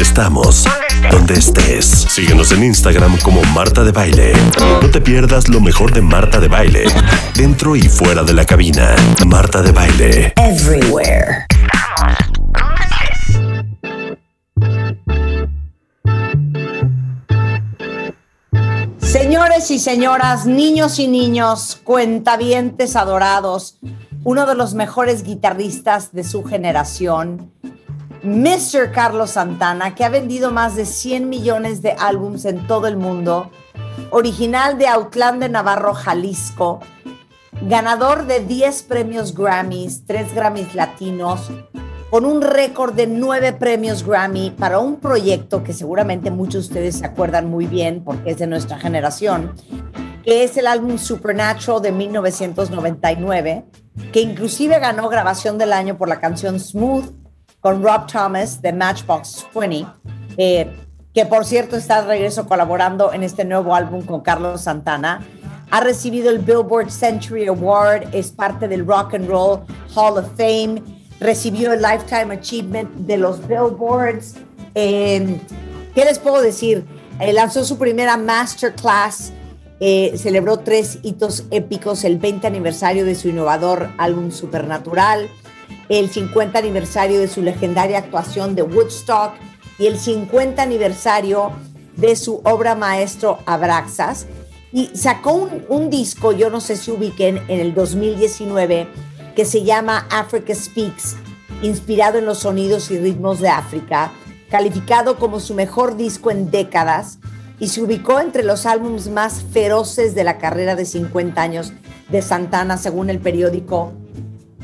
Estamos donde estés. Síguenos en Instagram como Marta de Baile. No te pierdas lo mejor de Marta de Baile, dentro y fuera de la cabina. Marta de Baile. Everywhere. Señores y señoras, niños y niños, cuentavientes adorados, uno de los mejores guitarristas de su generación, Mr. Carlos Santana, que ha vendido más de 100 millones de álbums en todo el mundo, original de Autlán de Navarro, Jalisco, ganador de 10 premios Grammys, 3 Grammys latinos, con un récord de 9 premios Grammy para un proyecto que seguramente muchos de ustedes se acuerdan muy bien porque es de nuestra generación, que es el álbum Supernatural de 1999, que inclusive ganó grabación del año por la canción Smooth con Rob Thomas de Matchbox 20, eh, que por cierto está de regreso colaborando en este nuevo álbum con Carlos Santana. Ha recibido el Billboard Century Award, es parte del Rock and Roll Hall of Fame, recibió el Lifetime Achievement de los Billboards. Eh, ¿Qué les puedo decir? Eh, lanzó su primera masterclass, eh, celebró tres hitos épicos, el 20 aniversario de su innovador álbum Supernatural, el 50 aniversario de su legendaria actuación de Woodstock y el 50 aniversario de su obra maestro Abraxas. Y sacó un, disco, yo no sé si ubiquen, en el 2019, que se llama Africa Speaks, inspirado en los sonidos y ritmos de África, calificado como su mejor disco en décadas y se ubicó entre los álbumes más feroces de la carrera de 50 años de Santana, según el periódico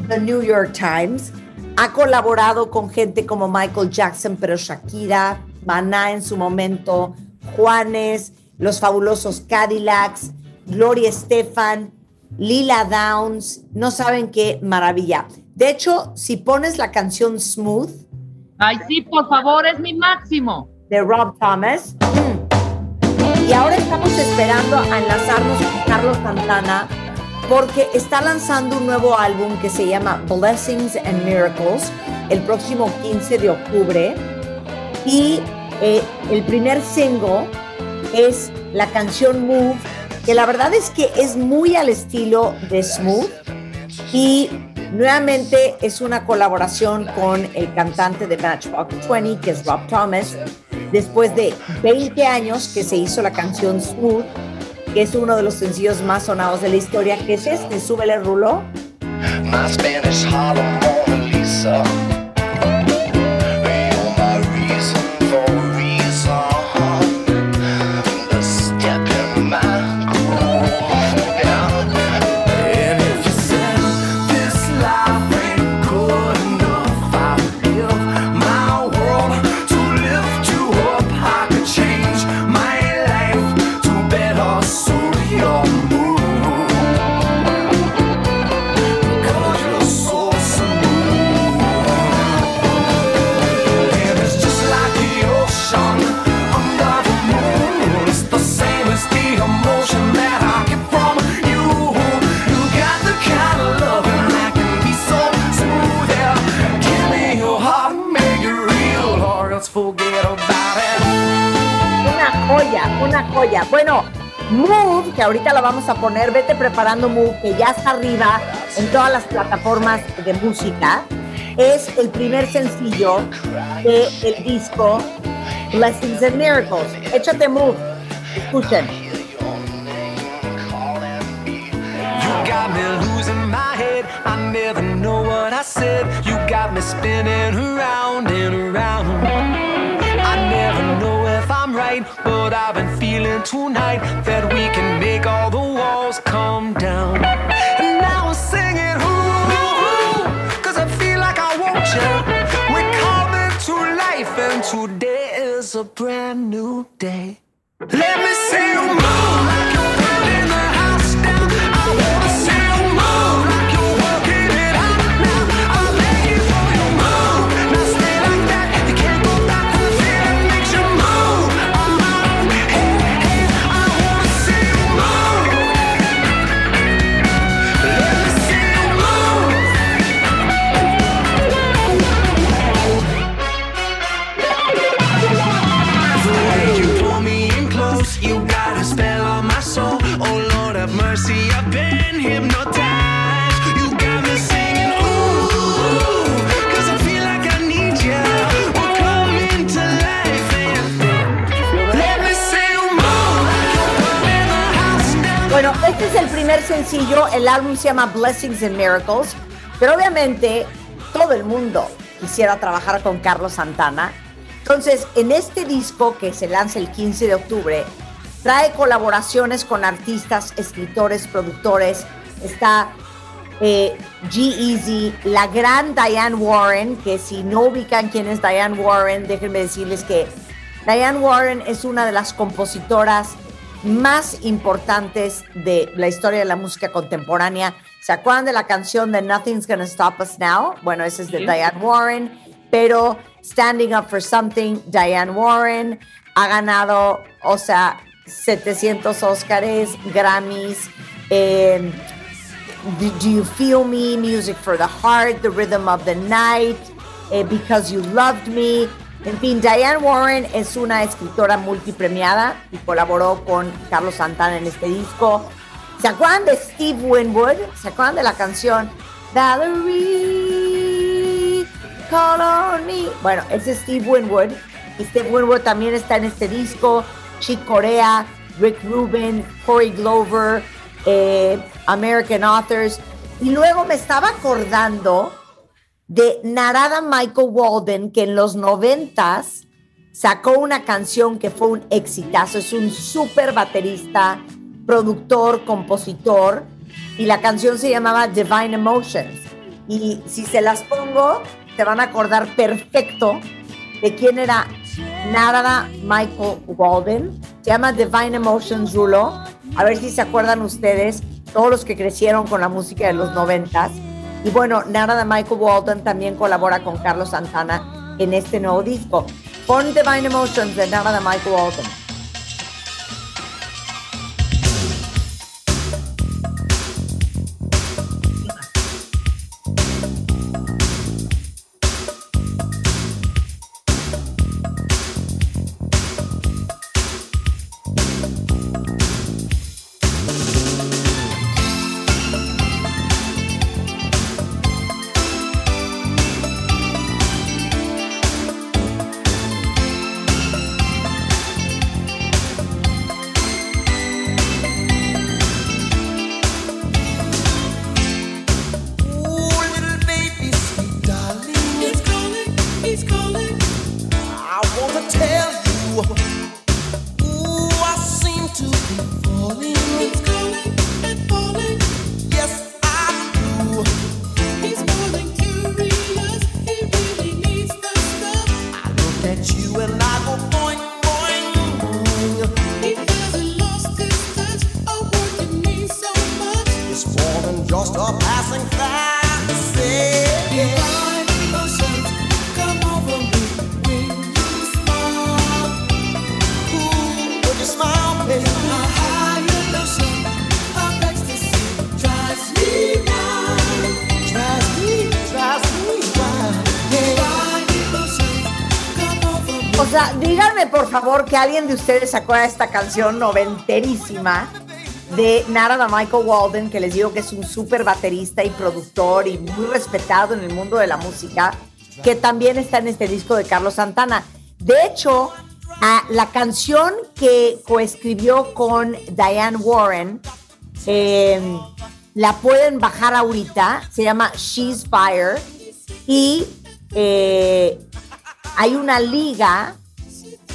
The New York Times. Ha colaborado con gente como Michael Jackson, pero Shakira, Maná en su momento, Juanes, los fabulosos Cadillacs, Gloria Estefan, Lila Downs. No saben qué maravilla. De hecho, si pones la canción Smooth. Ay, sí, por favor, es mi máximo. De Rob Thomas. Y ahora estamos esperando a enlazarnos con Carlos Santana porque está lanzando un nuevo álbum que se llama Blessings and Miracles el próximo 15 de octubre. Y eh, el primer single es la canción Move, que la verdad es que es muy al estilo de Smooth. Y nuevamente es una colaboración con el cantante de Matchbox 20, que es Rob Thomas, después de 20 años que se hizo la canción Smooth que es uno de los sencillos más sonados de la historia, que es este, Súbele Rulo. My. Que ahorita la vamos a poner, vete preparando Move, que ya está arriba en todas las plataformas de música. Es el primer sencillo del el disco Blessings and Miracles. Échate Move, escuchen. I never know what I said. You got me spinning around and around. Right, but I've been feeling tonight that we can make all the walls come down. And now we're singing, ooh, cause I feel like I want you. We're coming to life, and today is a brand new day. Let sencillo, el álbum se llama Blessings and Miracles, pero obviamente todo el mundo quisiera trabajar con Carlos Santana. Entonces, en este disco que se lanza el 15 de octubre, trae colaboraciones con artistas, escritores, productores. Está eh, G-Eazy, la gran Diane Warren, que si no ubican quién es Diane Warren, déjenme decirles que Diane Warren es una de las compositoras más importantes de la historia de la música contemporánea. ¿Se acuerdan de la canción de Nothing's Gonna Stop Us Now? Bueno, esa es de Diane Warren, pero Standing Up for Something, Diane Warren ha ganado, o sea, 700 Oscars, Grammys. Eh, do, You Feel Me? Music for the Heart, The Rhythm of the Night, eh, Because You Loved Me. En fin, Diane Warren es una escritora multipremiada y colaboró con Carlos Santana en este disco. ¿Se acuerdan de Steve Winwood? ¿Se acuerdan de la canción Valerie Call on Me? Bueno, es Steve Winwood. Steve Winwood también está en este disco. Chick Corea, Rick Rubin, Corey Glover, eh, American Authors. Y luego me estaba acordando de Narada Michael Walden, que en los noventas sacó una canción que fue un exitazo. Es un súper baterista, productor, compositor. Y la canción se llamaba Divine Emotions. Y si se las pongo, te van a acordar perfecto de quién era Narada Michael Walden. Se llama Divine Emotions, Rulo. A ver si se acuerdan ustedes, todos los que crecieron con la música de los noventas. Y bueno, Narada Michael Walden también colabora con Carlos Santana en este nuevo disco. Pon Divine Emotions de Narada Michael Walden. Favor que alguien de ustedes de esta canción noventerísima de Narada Michael Walden, que les digo que es un súper baterista y productor y muy respetado en el mundo de la música, que también está en este disco de Carlos Santana. De hecho, la canción que coescribió con Diane Warren, em, la pueden bajar ahorita, se llama She's Fire, y eh, hay una liga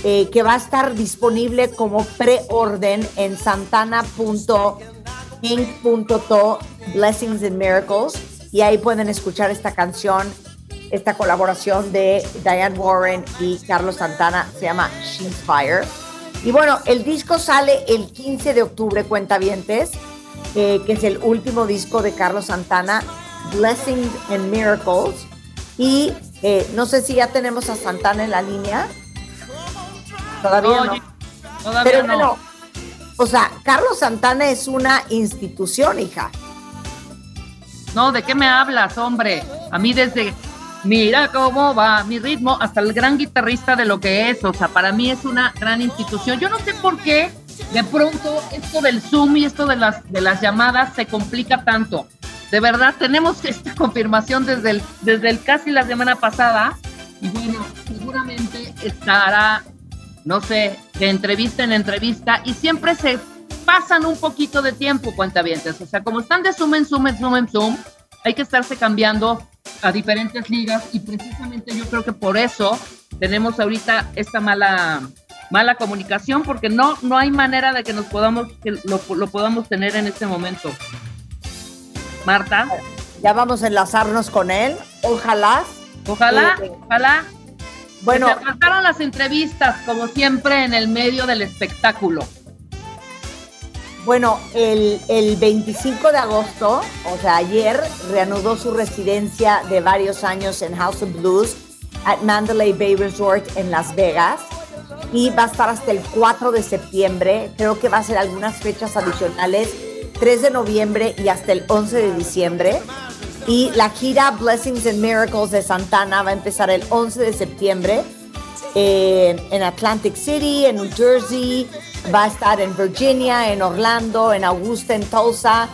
eh, que va a estar disponible como preorden en santana.inc.to Blessings and Miracles y ahí pueden escuchar esta canción, esta colaboración de Diane Warren y Carlos Santana, se llama She's Fire. Y bueno, el disco sale el 15 de octubre, cuentavientes, eh, que es el último disco de Carlos Santana, Blessings and Miracles. Y eh, no sé si ya tenemos a Santana en la línea. Todavía no. Todavía no. o sea, Carlos Santana es una institución, hija. No, ¿de qué me hablas, hombre? A mí desde mira cómo va mi ritmo, hasta el gran guitarrista de lo que es, o sea, para mí es una gran institución. Yo no sé por qué de pronto esto del Zoom y esto de las, de las llamadas se complica tanto. De verdad, tenemos esta confirmación desde el, desde el casi la semana pasada y bueno, seguramente estará no sé, de entrevista en entrevista y siempre se, pasan un poquito de tiempo, cuentavientes. O sea, como están de zoom en zoom en zoom en zoom, hay que estarse cambiando a diferentes ligas y precisamente yo creo que por eso tenemos ahorita esta mala mala comunicación porque no no hay manera de que nos podamos que lo, lo podamos tener en este momento. Marta, ya vamos a enlazarnos con él. Ojalá. Ojalá, eh, ojalá. Bueno, se pasaron las entrevistas como siempre en el medio del espectáculo. Bueno, el, el, 25 de agosto, o sea, ayer, reanudó su residencia de varios años en House of Blues at Mandalay Bay Resort en Las Vegas y va a estar hasta el 4 de septiembre. Creo que va a ser algunas fechas adicionales, 3 de noviembre y hasta el 11 de diciembre. Y la gira Blessings and Miracles de Santana va a empezar el 11 de septiembre en Atlantic City, en New Jersey, va a estar en Virginia, en Orlando, en Augusta, en Tulsa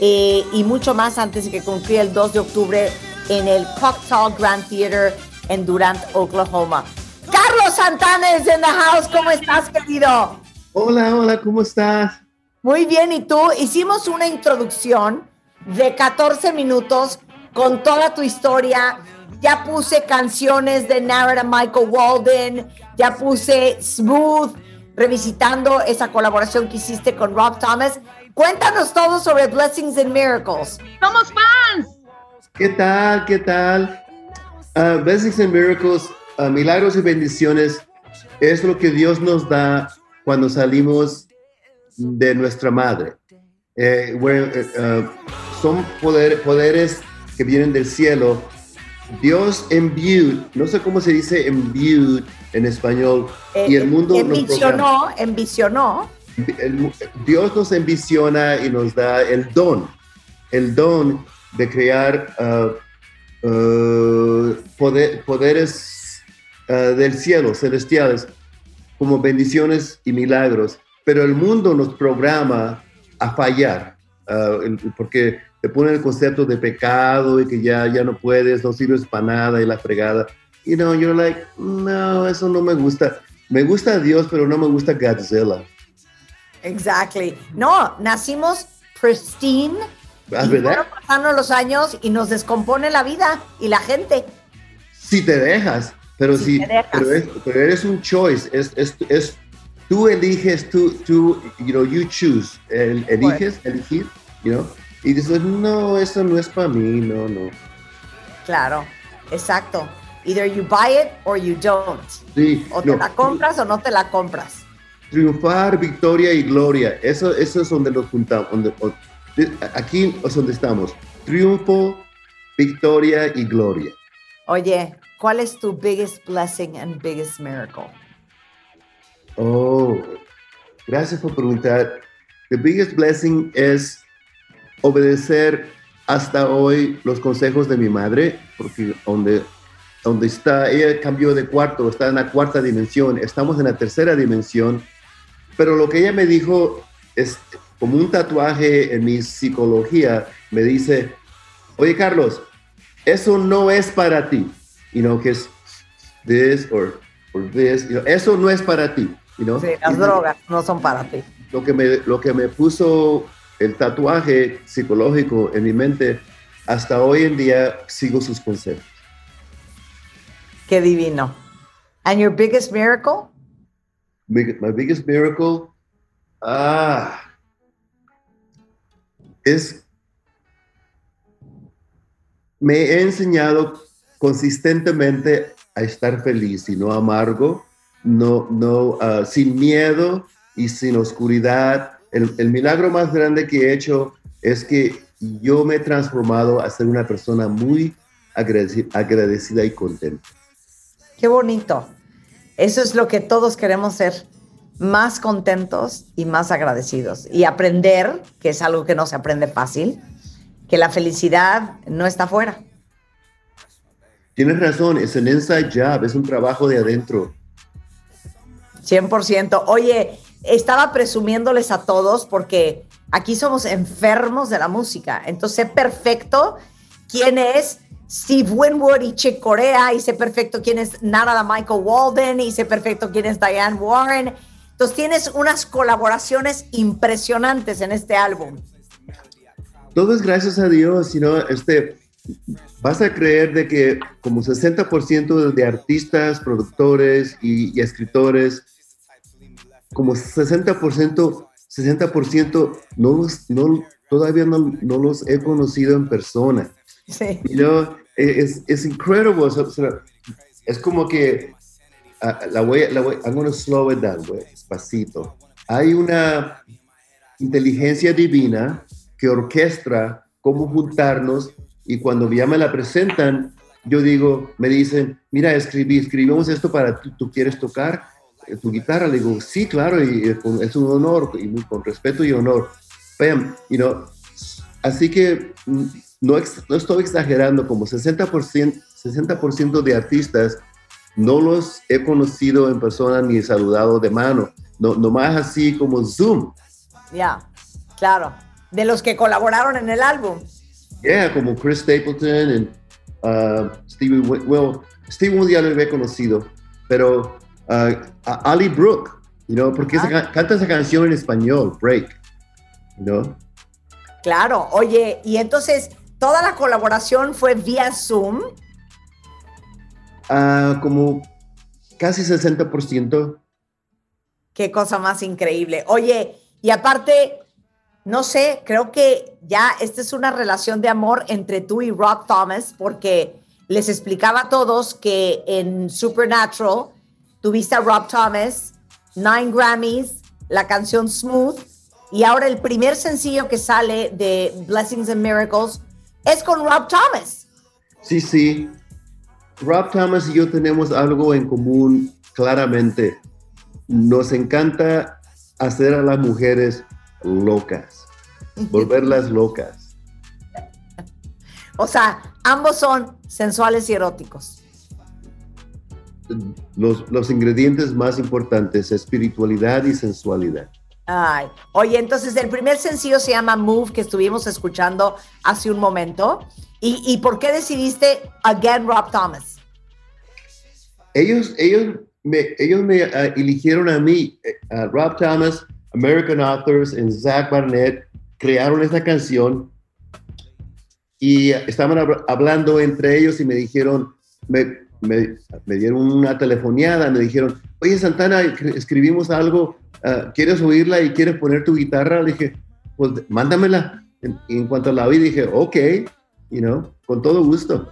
eh, y mucho más antes de que concluya el 2 de octubre en el Cocktail Grand Theater en Durant, Oklahoma. Carlos Santana es en the house. ¿Cómo estás, querido? Hola, hola, ¿cómo estás? Muy bien, ¿y tú? Hicimos una introducción de 14 minutos con toda tu historia. Ya puse canciones de Narada Michael Walden, ya puse Smooth, revisitando esa colaboración que hiciste con Rob Thomas. Cuéntanos todo sobre Blessings and Miracles. ¡Somos fans! ¿Qué tal? ¿Qué tal? Uh, Blessings and Miracles, uh, milagros y bendiciones, es lo que Dios nos da cuando salimos de nuestra madre. Eh, uh, son poder, poderes que vienen del cielo. Dios envió, no sé cómo se dice envió en español, y el mundo envisionó, nos envisionó. Dios nos envisiona y nos da el don, el don de crear uh, uh, poderes uh, del cielo, celestiales, como bendiciones y milagros. Pero el mundo nos programa a fallar, porque te pone el concepto de pecado y que ya, ya no puedes, no sirves para nada y la fregada you know, you're like, no, eso no me gusta. Me gusta Dios, pero no me gusta Godzilla. Exactly. No, nacimos pristine. ¿Es ah, verdad? Pasando los años y nos descompone la vida y la gente. Si te dejas, pero si, Pero, eres un choice, es, es, es, tú eliges, tú, tú, you know, you choose, eliges, elegir, you know, y dices, no, eso no es para mí, no, no. Claro, exacto. Either you buy it or you don't. Sí, o te la compras o no te la compras. Triunfar, victoria y gloria. Eso, eso es donde nos juntamos. aquí es donde estamos. Triunfo, victoria y gloria. Oye, ¿cuál es tu biggest blessing and biggest miracle? Oh, gracias por preguntar. The biggest blessing es obedecer hasta hoy los consejos de mi madre, porque donde donde está, ella cambió de cuarto, está en la cuarta dimensión, estamos en la tercera dimensión, pero lo que ella me dijo es como un tatuaje en mi psicología, me dice, oye Carlos, eso no es para ti, you know, que es this or, or this, eso no es para ti, Sí, las drogas no son para ti. Lo que, me, lo que me puso el tatuaje psicológico en mi mente, hasta hoy en día sigo sus consejos. Qué divino. And your biggest miracle? My biggest miracle, ah, es, me he enseñado consistentemente a estar feliz y no amargo, no, no, uh, sin miedo y sin oscuridad. El, el, milagro más grande que he hecho es que yo me he transformado a ser una persona muy agradecida, agradecida y contenta. Qué bonito. Eso es lo que todos queremos ser, más contentos y más agradecidos. Y aprender, que es algo que no se aprende fácil, que la felicidad no está afuera. Tienes razón, es un inside job, es un trabajo de adentro. 100%. Oye, estaba presumiéndoles a todos porque aquí somos enfermos de la música. Entonces, sé perfecto quién es Steve Winwood y Chick Corea, y sé perfecto quién es Narada Michael Walden, y sé perfecto quién es Diane Warren. Entonces tienes unas colaboraciones impresionantes en este álbum. Todo es gracias a Dios, sino este, vas a creer de que como 60% de artistas, productores y, escritores, como 60%, 60% no los, no, todavía no, no, los he conocido en persona. Sí. es, es increíble. es como que uh, la voy, la voy, I'm going to slow it down, güey, despacito. Hay una inteligencia divina que orquestra cómo juntarnos y cuando ya me la presentan, yo digo, me dicen, mira, escribí, escribimos esto para ti, tú quieres tocar tu guitarra. Le digo, sí, claro, y es un honor, y con respeto y honor. Bam, you know, así que mm, no, no estoy exagerando, como 60%, 60 de artistas no los he conocido en persona ni saludado de mano, no, nomás así como Zoom. Ya, claro de los que colaboraron en el álbum. Yeah, como Chris Stapleton y uh, Stevie, well, Stevie Wonder ya lo había conocido, pero uh, Ali Brooke, you know, porque ah. canta esa canción en español, Break, ¿no? Claro, oye, y entonces toda la colaboración fue vía Zoom. Uh, como casi 60%. Qué cosa más increíble. Oye, y aparte, no sé, creo que ya esta es una relación de amor entre tú y Rob Thomas, porque les explicaba a todos que en Supernatural tuviste a Rob Thomas, Nine Grammys, la canción Smooth, y ahora el primer sencillo que sale de Blessings and Miracles es con Rob Thomas. Sí, sí. Rob Thomas y yo tenemos algo en común claramente. Nos encanta hacer a las mujeres locas, volverlas locas. O sea, ambos son sensuales y eróticos. Los, los ingredientes más importantes, espiritualidad y sensualidad. Ay, oye, entonces el primer sencillo se llama Move, que estuvimos escuchando hace un momento. ¿Y, y por qué decidiste Again Rob Thomas? Ellos, ellos me, ellos me ah, eligieron a mí, eh, Rob Thomas, American Authors en Zach Barnett crearon esta canción y estaban hablando entre ellos y me dijeron, me, me, dieron una telefoneada, me dijeron, oye Santana, escribimos algo, ah, ¿quieres oírla y quieres poner tu guitarra? Le dije, pues mándamela. Y en cuanto la oí dije, ok, you know, con todo gusto.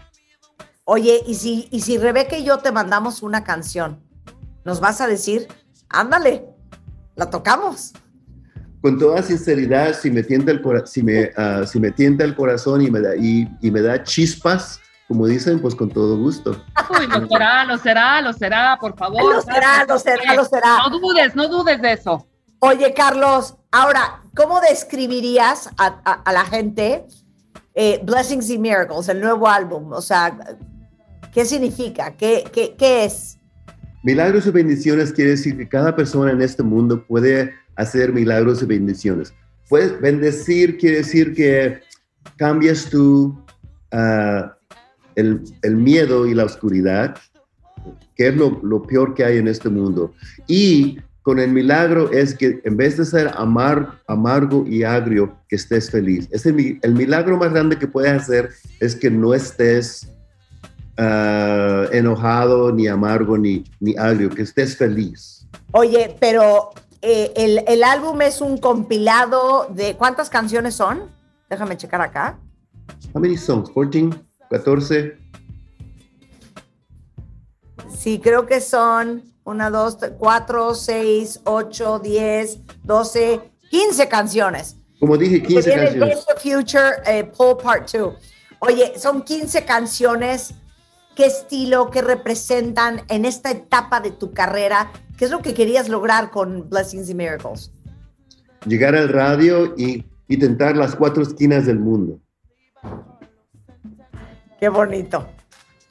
Oye, ¿y si, y si Rebeca y yo te mandamos una canción, nos vas a decir, ándale, la tocamos. Con toda sinceridad, si me tienta el, si me, uh, si me tienta el corazón y me, da, y, y, me da chispas, como dicen, pues con todo gusto. Uy, lo será, lo será, lo será, por favor. Lo será, lo será, lo será. No dudes, no dudes de eso. Oye, Carlos, ahora, ¿cómo describirías a, a, a la gente eh, Blessings and Miracles, el nuevo álbum? O sea, ¿qué significa? ¿Qué, qué, qué es? Milagros y bendiciones quiere decir que cada persona en este mundo puede hacer milagros y bendiciones. Pues bendecir quiere decir que cambias tú ah, el, el, miedo y la oscuridad, que es lo, lo, peor que hay en este mundo. Y con el milagro es que en vez de ser amar, amargo y agrio, que estés feliz. Es el, el milagro más grande que puedes hacer es que no estés uh, enojado, ni amargo, ni, ni agrio, que estés feliz. Oye, pero eh, el, el, álbum es un compilado de ¿cuántas canciones son? Déjame checar acá. How many songs? 14, 14. Sí, creo que son 1, 2, 4, 6, 8, 10, 12, 15 canciones. Como dije, 15 canciones. The Future, eh, Paul Part 2. Oye, son 15 canciones qué estilo, qué representan en esta etapa de tu carrera, qué es lo que querías lograr con Blessings and Miracles. Llegar al radio y, y tentar las cuatro esquinas del mundo. Qué bonito,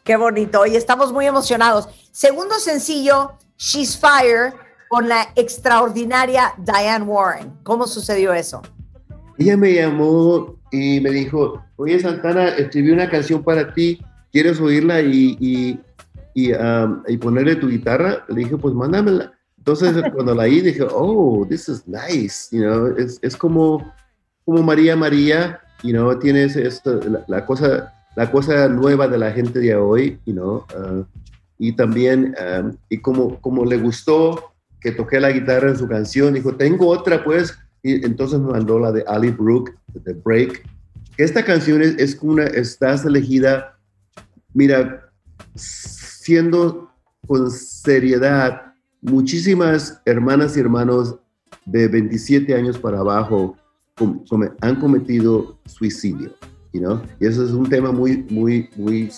qué bonito. Hoy estamos muy emocionados. Segundo sencillo, She's Fire, con la extraordinaria Diane Warren. ¿Cómo sucedió eso? Ella me llamó y me dijo, oye Santana, escribí una canción para ti ¿quieres oírla y, y, y, um, y, ponerle tu guitarra? Le dije, pues mándamela, Entonces, cuando la oí, dije, oh, this is nice, you know, es, es como, como María María, you know, tienes la, cosa, la cosa nueva de la gente de hoy, you uh, y también, um, y como, como le gustó que toqué la guitarra en su canción, dijo, tengo otra, pues, y entonces me mandó la de Ali Brooke, The Break. Esta canción es, una, estás elegida, mira, siendo con seriedad, muchísimas hermanas y hermanos de 27 años para abajo han cometido suicidio, you know? y eso es un tema muy, muy, muy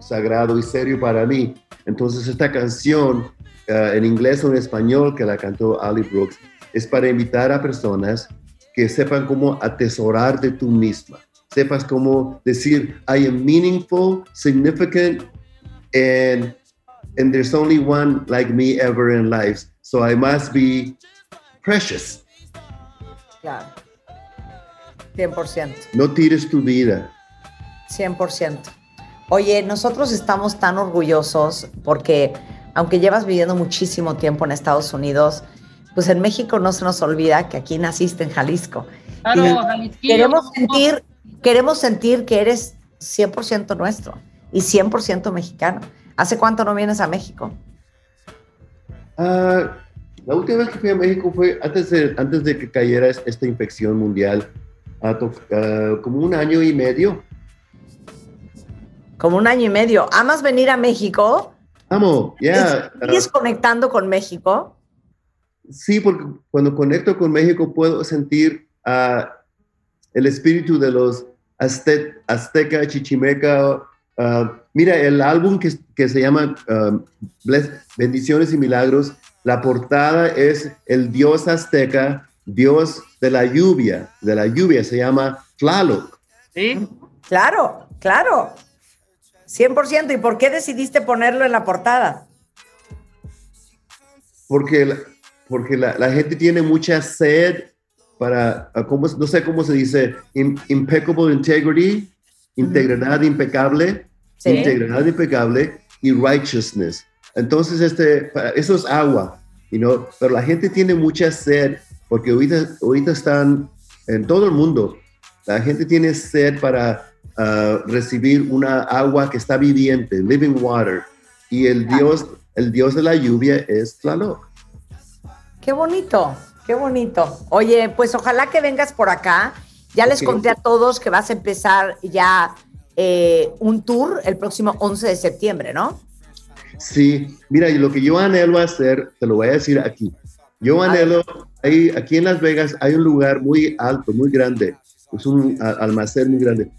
sagrado y serio para mí. Entonces esta canción, uh, en inglés o en español, que la cantó Ali Brooks, es para invitar a personas que sepan cómo atesorar de tú misma, sepas cómo decir, I am meaningful, significant, and, and there's only one like me ever in life, so I must be precious. Claro. 100%. No tires tu vida. 100%. Oye, nosotros estamos tan orgullosos porque aunque llevas viviendo muchísimo tiempo en Estados Unidos, pues en México no se nos olvida que aquí naciste en Jalisco. Claro, queremos sentir, queremos sentir que eres 100% nuestro y 100% mexicano. ¿Hace cuánto no vienes a México? Uh, la última vez que fui a México fue antes de, antes de que cayera esta infección mundial, uh, como un año y medio. Como un año y medio. ¿Amas venir a México? Amo, ya. Yeah. ¿Sigues conectando con México? Sí, porque cuando conecto con México puedo sentir uh, el espíritu de los azte azteca, chichimeca. Uh, mira, el álbum que, que se llama uh, Bendiciones y Milagros, la portada es el dios azteca, dios de la lluvia, de la lluvia, se llama Tlaloc. Sí. Claro, claro. 100%. ¿Y por qué decidiste ponerlo en la portada? Porque la, porque la, la, gente tiene mucha sed para, ¿cómo, no sé cómo se dice, impeccable integrity, integridad impecable, sí. integridad impecable y righteousness. Entonces, este, eso es agua, you know? pero la gente tiene mucha sed porque ahorita, ahorita están en todo el mundo, la gente tiene sed para uh, recibir una agua que está viviente, living water, y el Dios, el Dios de la lluvia es Tlaloc. Qué bonito, qué bonito. Oye, pues ojalá que vengas por acá. Ya les okay. conté a todos que vas a empezar ya eh, un tour el próximo 11 de septiembre, ¿no? Sí, mira, lo que yo anhelo hacer, te lo voy a decir aquí. Yo anhelo, hay, aquí en Las Vegas hay un lugar muy alto, muy grande, es un almacén muy grande.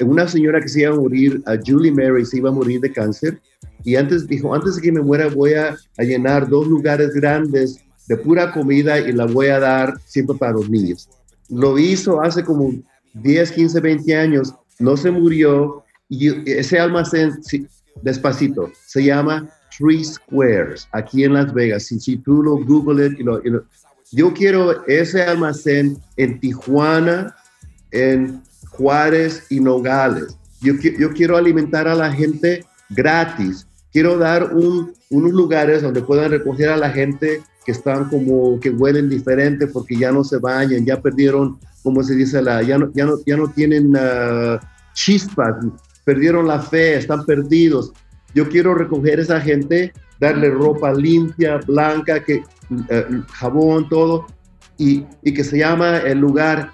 Una señora que se iba a morir, a Julie Mary, se iba a morir de cáncer, y antes dijo, antes de que me muera voy a, a llenar dos lugares grandes de pura comida y la voy a dar siempre para los niños. Lo hizo hace como 10, 15, 20 años, no se murió y ese almacén, despacito, se llama Three Squares, aquí en Las Vegas. Si, si tú lo Google it, y y lo, yo quiero ese almacén en Tijuana, en Juárez y Nogales. Yo, quiero alimentar a la gente gratis. Quiero dar un, unos lugares donde puedan recoger a la gente que están como que huelen diferente porque ya no se bañan, ya perdieron, como se dice, la, ya, no, ya, no, ya no tienen uh, chispas, perdieron la fe, están perdidos. Yo quiero recoger a esa gente, darle ropa limpia, blanca, que, jabón, todo, y, y que se llama el lugar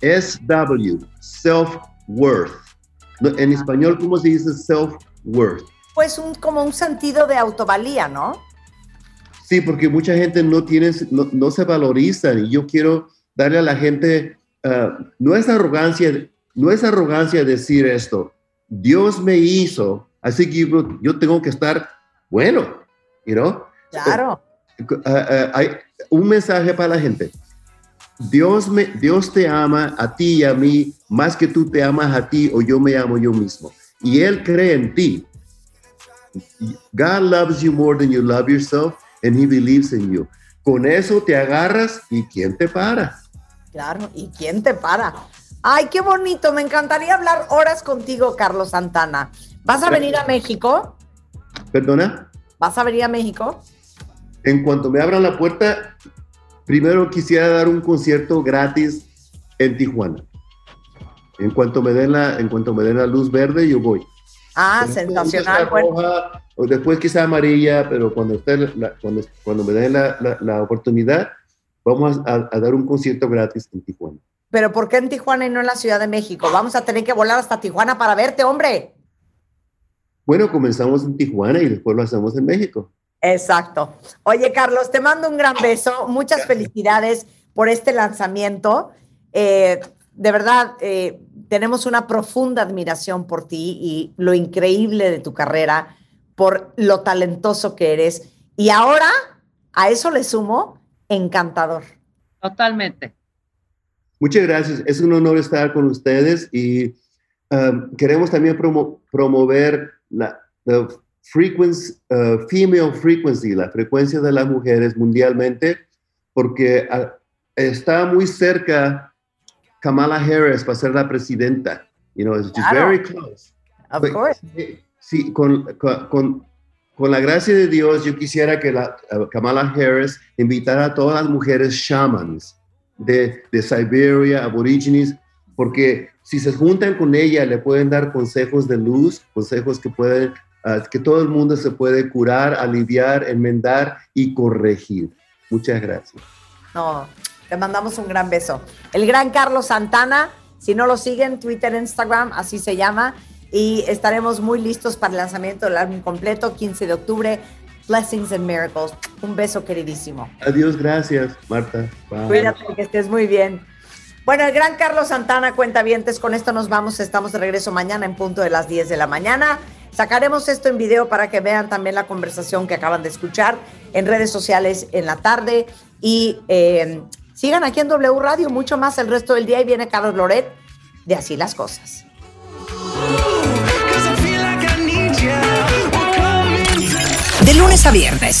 SW, Self-Worth. En español, ¿cómo se dice self-worth? Pues un, como un sentido de autovalía, ¿no? Sí, porque mucha gente no tiene, no, no se valoriza y yo quiero darle a la gente, uh, no es arrogancia, no es arrogancia decir esto. Dios me hizo, así que yo, yo tengo que estar bueno, you know? Claro. Uh, uh, hay un mensaje para la gente. Dios, me, Dios te ama a ti y a mí más que tú te amas a ti o yo me amo yo mismo. Y Él cree en ti. God loves you more than you love yourself and He believes in you. Con eso te agarras y ¿quién te para? Claro, ¿y quién te para? Ay, qué bonito, me encantaría hablar horas contigo, Carlos Santana. ¿Vas a venir a México? ¿Perdona? ¿Vas a venir a México? En cuanto me abran la puerta, primero quisiera dar un concierto gratis en Tijuana. En cuanto me den la, en cuanto me den la luz verde, yo voy. Ah, Después sensacional. Bueno, roja, o después quizá amarilla, pero cuando, usted, la- cuando, cuando me den la, la- la oportunidad, vamos a, a dar un concierto gratis en Tijuana. pero ¿por qué en Tijuana y no en la Ciudad de México? Vamos a tener que volar hasta Tijuana para verte, hombre. Bueno, comenzamos en Tijuana y después lo hacemos en México. Exacto. Oye, Carlos, te mando un gran beso. Muchas felicidades por este lanzamiento. Eh, de verdad, eh, tenemos una profunda admiración por ti y lo increíble de tu carrera, por lo talentoso que eres. Y ahora, a eso le sumo, encantador. Totalmente. Muchas gracias. Es un honor estar con ustedes y um, queremos también promo- promover la frequency, uh, female frequency, la frecuencia de las mujeres mundialmente, porque ah, está muy cerca Kamala Harris para ser la presidenta. You know, it's just Claro. very close. Of Pues, course. Sí, con, con, con- la gracia de Dios, yo quisiera que la, uh, Kamala Harris invitara a todas las mujeres shamans de, de Siberia, aborígenes, porque si se juntan con ella, le pueden dar consejos de luz, consejos que pueden, que todo el mundo se puede curar, aliviar, enmendar y corregir. Muchas gracias. No, te mandamos un gran beso. El gran Carlos Santana, si no lo siguen, Twitter, Instagram, así se llama. Y estaremos muy listos para el lanzamiento del álbum completo, 15 de octubre. Blessings and Miracles. Un beso queridísimo. Adiós, gracias, Marta. Bye. Cuídate, que estés muy bien. Bueno, el gran Carlos Santana, cuenta vientes, con esto nos vamos. Estamos de regreso mañana en punto de las 10 de la mañana. Sacaremos esto en video para que vean también la conversación que acaban de escuchar en redes sociales en la tarde. Y eh, sigan aquí en W Radio, mucho más el resto del día. Y viene Carlos Loret de Así las Cosas. De lunes a viernes,